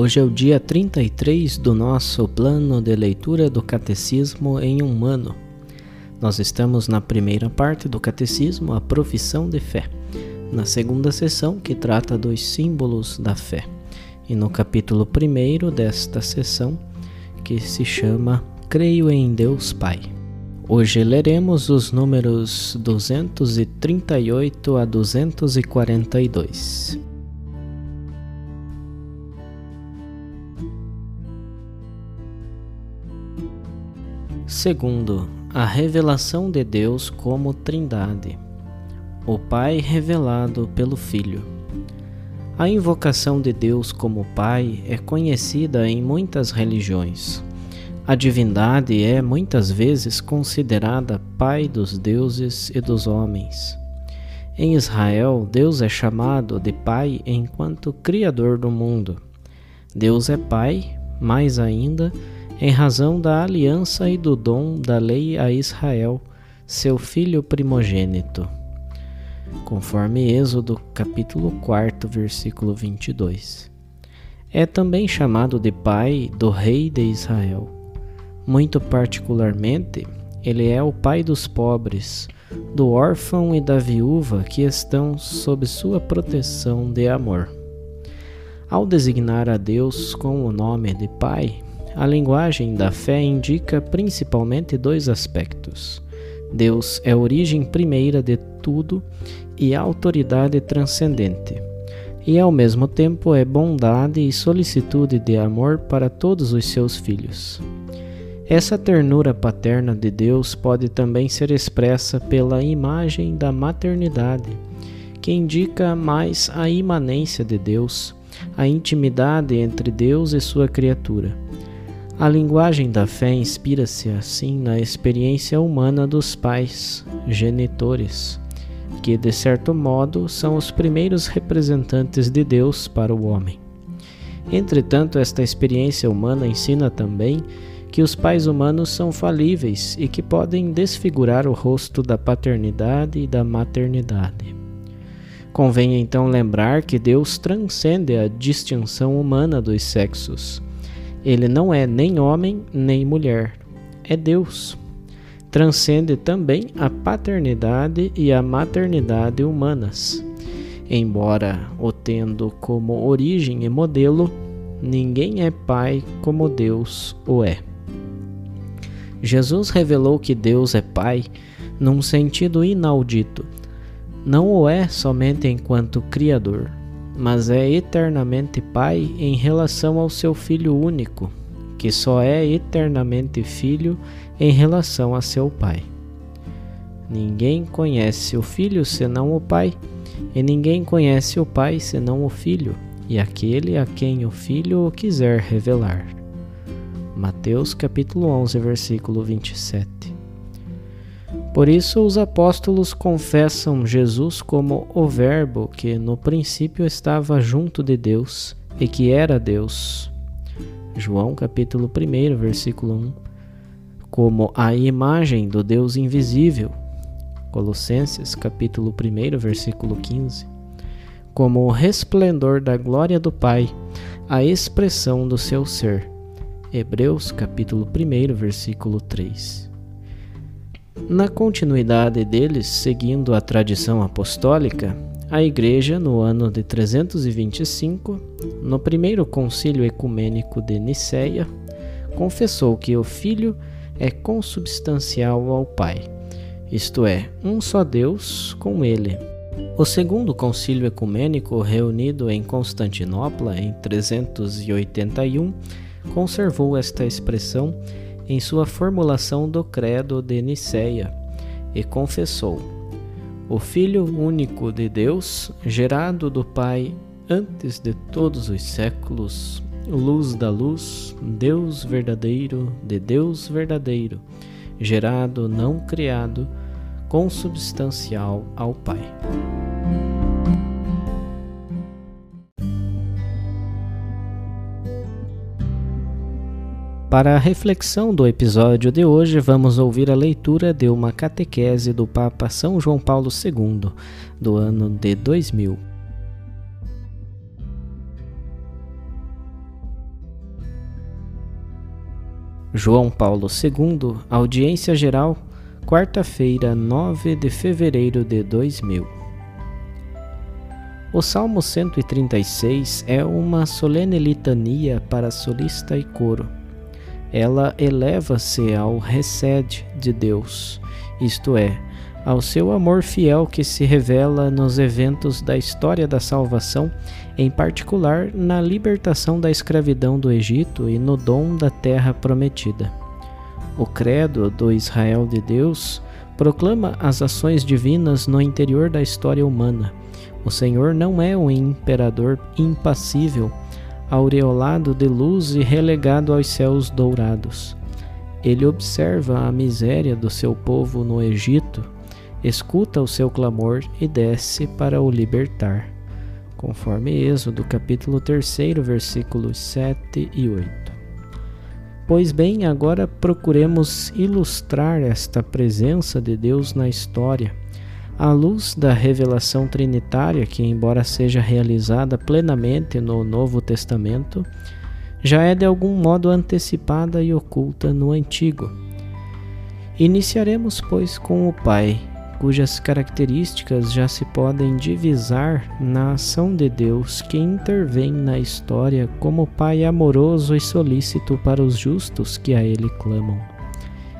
Hoje é o dia 33 do nosso plano de leitura do Catecismo em um ano. Nós estamos na primeira parte do Catecismo, a profissão de fé, na segunda sessão, que trata dos símbolos da fé, e no capítulo primeiro desta sessão, que se chama Creio em Deus Pai. Hoje leremos os números 238 a 242. Segundo, a revelação de Deus como Trindade. O Pai revelado pelo Filho. A invocação de Deus como Pai é conhecida em muitas religiões. A divindade é muitas vezes considerada Pai dos deuses e dos homens. Em Israel, Deus é chamado de Pai enquanto Criador do mundo. Deus é Pai, mais ainda, em razão da aliança e do dom da lei a Israel, seu filho primogênito. Conforme Êxodo, capítulo 4, versículo 22. É também chamado de pai do rei de Israel. Muito particularmente, ele é o pai dos pobres, do órfão e da viúva que estão sob sua proteção de amor. Ao designar a Deus com o nome de Pai, a linguagem da fé indica principalmente dois aspectos. Deus é a origem primeira de tudo e a autoridade transcendente, e ao mesmo tempo é bondade e solicitude de amor para todos os seus filhos. Essa ternura paterna de Deus pode também ser expressa pela imagem da maternidade, que indica mais a imanência de Deus, a intimidade entre Deus e sua criatura a linguagem da fé inspira-se assim na experiência humana dos pais, genitores, que de certo modo são os primeiros representantes de Deus para o homem. Entretanto, esta experiência humana ensina também que os pais humanos são falíveis e que podem desfigurar o rosto da paternidade e da maternidade. Convém então lembrar que Deus transcende a distinção humana dos sexos ele não é nem homem nem mulher, é Deus. Transcende também a paternidade e a maternidade humanas. Embora o tendo como origem e modelo, ninguém é pai como Deus o é. Jesus revelou que Deus é Pai num sentido inaudito. Não o é somente enquanto Criador, mas é eternamente Pai em relação ao seu Filho único, que só é eternamente Filho em relação a seu Pai. Ninguém conhece o Filho senão o Pai, e ninguém conhece o Pai senão o Filho, e aquele a quem o Filho o quiser revelar. Mateus capítulo 11, versículo 27. Por isso, os apóstolos confessam Jesus como o Verbo que no princípio estava junto de Deus e que era Deus. João capítulo 1, versículo 1. Como a imagem do Deus invisível. Colossenses capítulo 1, versículo 15. Como o resplendor da glória do Pai, a expressão do seu ser. Hebreus capítulo 1, versículo 3. Na continuidade deles, seguindo a tradição apostólica, a Igreja, no ano de 325, no primeiro concílio ecumênico de Nicéia, confessou que o Filho é consubstancial ao Pai, isto é, um só Deus com ele. O segundo concílio ecumênico, reunido em Constantinopla em 381, conservou esta expressão em sua formulação do Credo de Nicéia e confessou: O Filho único de Deus, gerado do Pai antes de todos os séculos, luz da luz, Deus verdadeiro de Deus verdadeiro, gerado, não criado, consubstancial ao Pai. Para a reflexão do episódio de hoje, vamos ouvir a leitura de uma catequese do Papa São João Paulo II, do ano de 2000. João Paulo II, Audiência Geral, quarta-feira, 9 de fevereiro de 2000. O Salmo 136 é uma solene litania para solista e coro. Ela eleva-se ao recede de Deus, isto é, ao seu amor fiel que se revela nos eventos da história da salvação, em particular na libertação da escravidão do Egito e no dom da terra prometida. O credo do Israel de Deus proclama as ações divinas no interior da história humana. O Senhor não é um imperador impassível, aureolado de luz e relegado aos céus dourados. Ele observa a miséria do seu povo no Egito escuta o seu clamor e desce para o libertar, conforme Êxodo capítulo 3, versículos 7 e 8. Pois bem, agora procuremos ilustrar esta presença de Deus na história, à luz da revelação trinitária que, embora seja realizada plenamente no Novo Testamento, já é de algum modo antecipada e oculta no Antigo. Iniciaremos, pois, com o Pai, cujas características já se podem divisar na ação de Deus que intervém na história como Pai amoroso e solícito para os justos que a Ele clamam.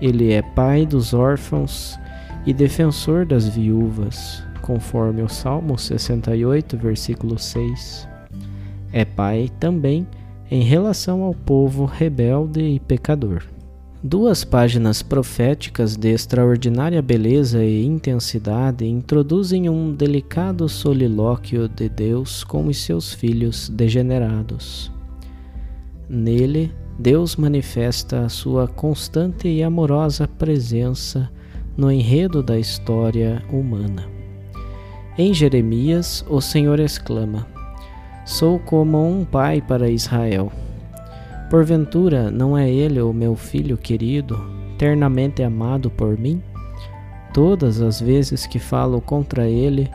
Ele é Pai dos órfãos e defensor das viúvas, conforme o Salmo 68, versículo 6. É Pai também em relação ao povo rebelde e pecador. Duas páginas proféticas de extraordinária beleza e intensidade introduzem um delicado solilóquio de Deus com os seus filhos degenerados. Nele, Deus manifesta a sua constante e amorosa presença no enredo da história humana. Em Jeremias, o Senhor exclama: Sou como um pai para Israel Porventura, não é ele o meu filho querido, ternamente amado por mim? Todas as vezes que falo contra ele,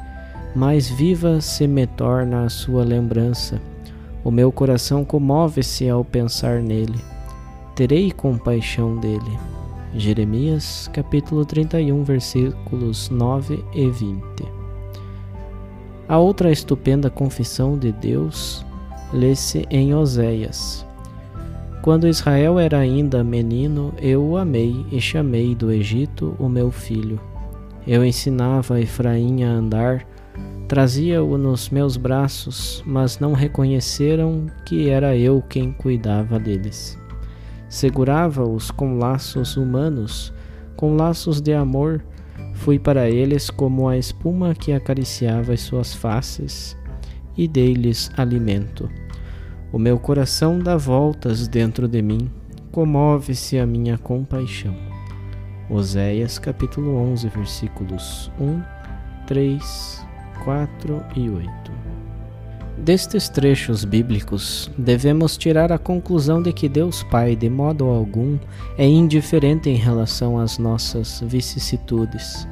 mais viva se me torna a sua lembrança. O meu coração comove-se ao pensar nele. Terei compaixão dele. Jeremias capítulo 31, versículos 9 e 20. A outra estupenda confissão de Deus lê-se em Oséias, quando Israel era ainda menino, eu o amei e chamei do Egito o meu filho. Eu ensinava Efraim a andar, trazia-o nos meus braços, mas não reconheceram que era eu quem cuidava deles. Segurava-os com laços humanos, com laços de amor, fui para eles como a espuma que acariciava as suas faces, e dei-lhes alimento. O meu coração dá voltas dentro de mim, comove-se a minha compaixão. Oséias capítulo 11, versículos 1, 3, 4 e 8. Destes trechos bíblicos, devemos tirar a conclusão de que Deus Pai, de modo algum, é indiferente em relação às nossas vicissitudes.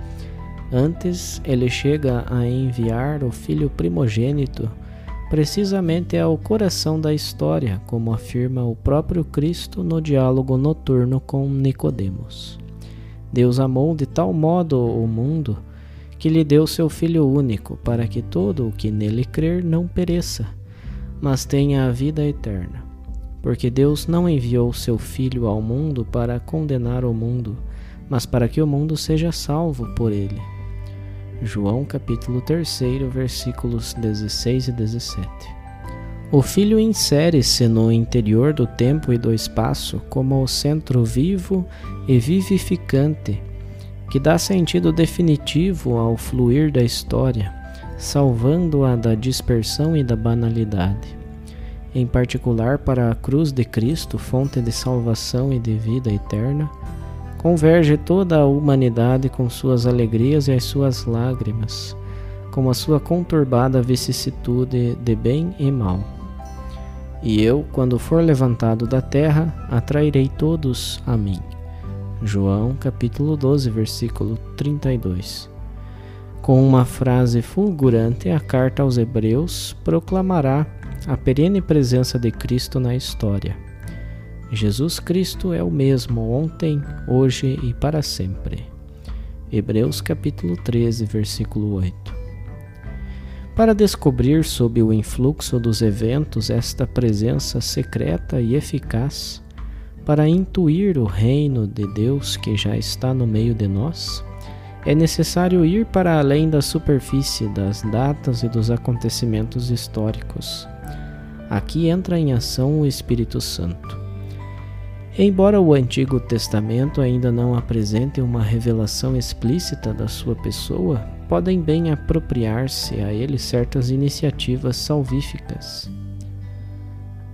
Antes, ele chega a enviar o Filho primogênito precisamente ao coração da história, como afirma o próprio Cristo no diálogo noturno com Nicodemos. Deus amou de tal modo o mundo que lhe deu seu Filho único, para que todo o que nele crer não pereça, mas tenha a vida eterna. Porque Deus não enviou seu Filho ao mundo para condenar o mundo, mas para que o mundo seja salvo por ele. João capítulo 3, versículos 16 e 17. O Filho insere-se no interior do tempo e do espaço como o centro vivo e vivificante que dá sentido definitivo ao fluir da história, salvando-a da dispersão e da banalidade. Em particular, para a cruz de Cristo, fonte de salvação e de vida eterna, converge toda a humanidade com suas alegrias e as suas lágrimas, com a sua conturbada vicissitude de bem e mal. E eu, quando for levantado da terra, atrairei todos a mim. João capítulo 12, versículo 32. Com uma frase fulgurante, a carta aos Hebreus proclamará a perene presença de Cristo na história. Jesus Cristo é o mesmo ontem, hoje e para sempre. Hebreus capítulo 13, versículo 8. Para descobrir sob o influxo dos eventos esta presença secreta e eficaz, para intuir o reino de Deus que já está no meio de nós, é necessário ir para além da superfície das datas e dos acontecimentos históricos. Aqui entra em ação o Espírito Santo. Embora o Antigo Testamento ainda não apresente uma revelação explícita da sua pessoa, podem bem apropriar-se a ele certas iniciativas salvíficas.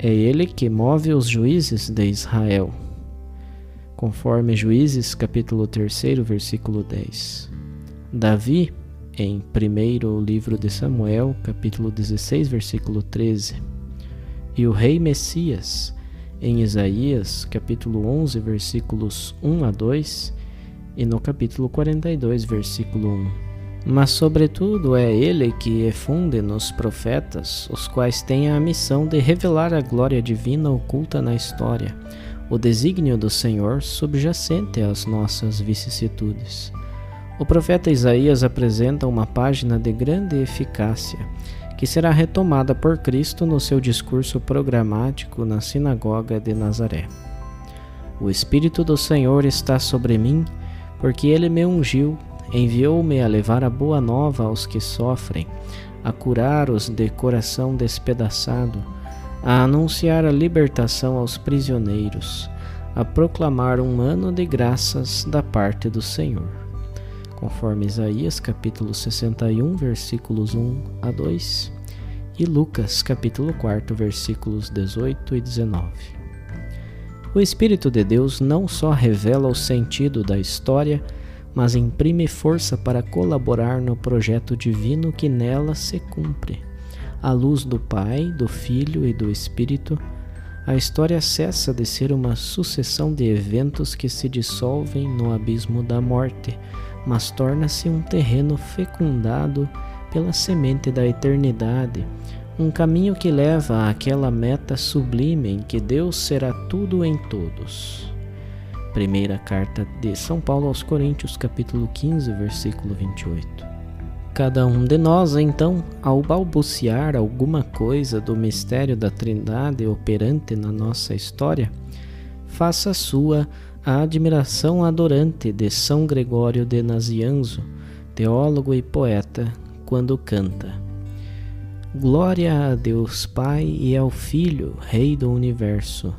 É ele que move os juízes de Israel, conforme Juízes capítulo 3, versículo 10. Davi, em primeiro livro de Samuel, capítulo 16, versículo 13. E o rei Messias, em Isaías, capítulo 11, versículos 1 a 2, e no capítulo 42, versículo 1. Mas, sobretudo, é ele que efunde nos profetas, os quais têm a missão de revelar a glória divina oculta na história, o desígnio do Senhor subjacente às nossas vicissitudes. O profeta Isaías apresenta uma página de grande eficácia que será retomada por Cristo no seu discurso programático na sinagoga de Nazaré. O Espírito do Senhor está sobre mim, porque ele me ungiu, enviou-me a levar a boa nova aos que sofrem, a curar os de coração despedaçado, a anunciar a libertação aos prisioneiros, a proclamar um ano de graças da parte do Senhor conforme Isaías capítulo 61, versículos 1 a 2 e Lucas capítulo 4, versículos 18 e 19. O Espírito de Deus não só revela o sentido da história, mas imprime força para colaborar no projeto divino que nela se cumpre. À luz do Pai, do Filho e do Espírito, a história cessa de ser uma sucessão de eventos que se dissolvem no abismo da morte mas torna-se um terreno fecundado pela semente da eternidade, um caminho que leva àquela meta sublime em que Deus será tudo em todos. Primeira carta de São Paulo aos Coríntios, capítulo 15, versículo 28. Cada um de nós, então, ao balbuciar alguma coisa do mistério da Trindade operante na nossa história, faça sua a admiração adorante de São Gregório de Nazianzo, teólogo e poeta, quando canta: Glória a Deus Pai e ao Filho, Rei do Universo.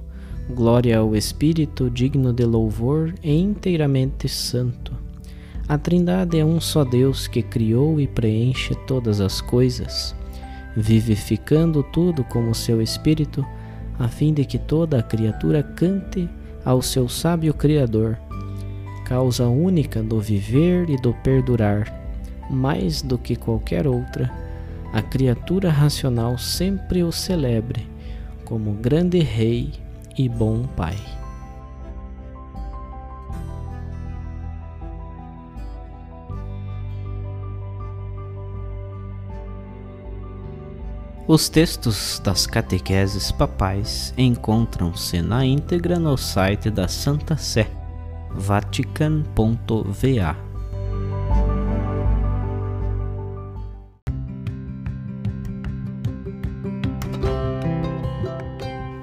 Glória ao Espírito, digno de louvor e inteiramente santo. A Trindade é um só Deus que criou e preenche todas as coisas, vivificando tudo como seu Espírito, a fim de que toda a criatura cante ao seu sábio Criador, causa única do viver e do perdurar, mais do que qualquer outra, a criatura racional sempre o celebre como grande Rei e bom Pai. Os textos das catequeses papais encontram-se na íntegra no site da Santa Sé, vatican.va.